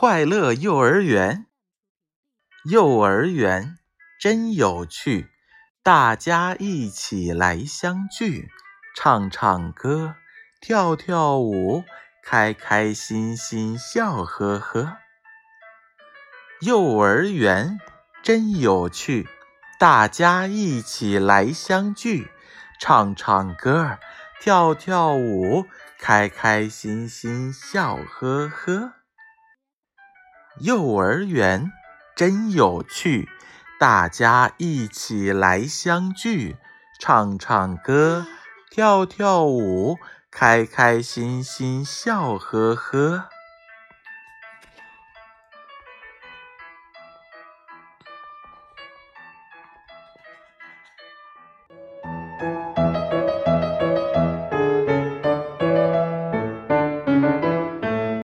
快乐幼儿园，幼儿园真有趣，大家一起来相聚，唱唱歌，跳跳舞，开开心心，笑呵呵。幼儿园真有趣，大家一起来相聚，唱唱歌，跳跳舞，开开心心，笑呵呵。幼儿园真有趣，大家一起来相聚，唱唱歌，跳跳舞，开开心心，笑呵呵。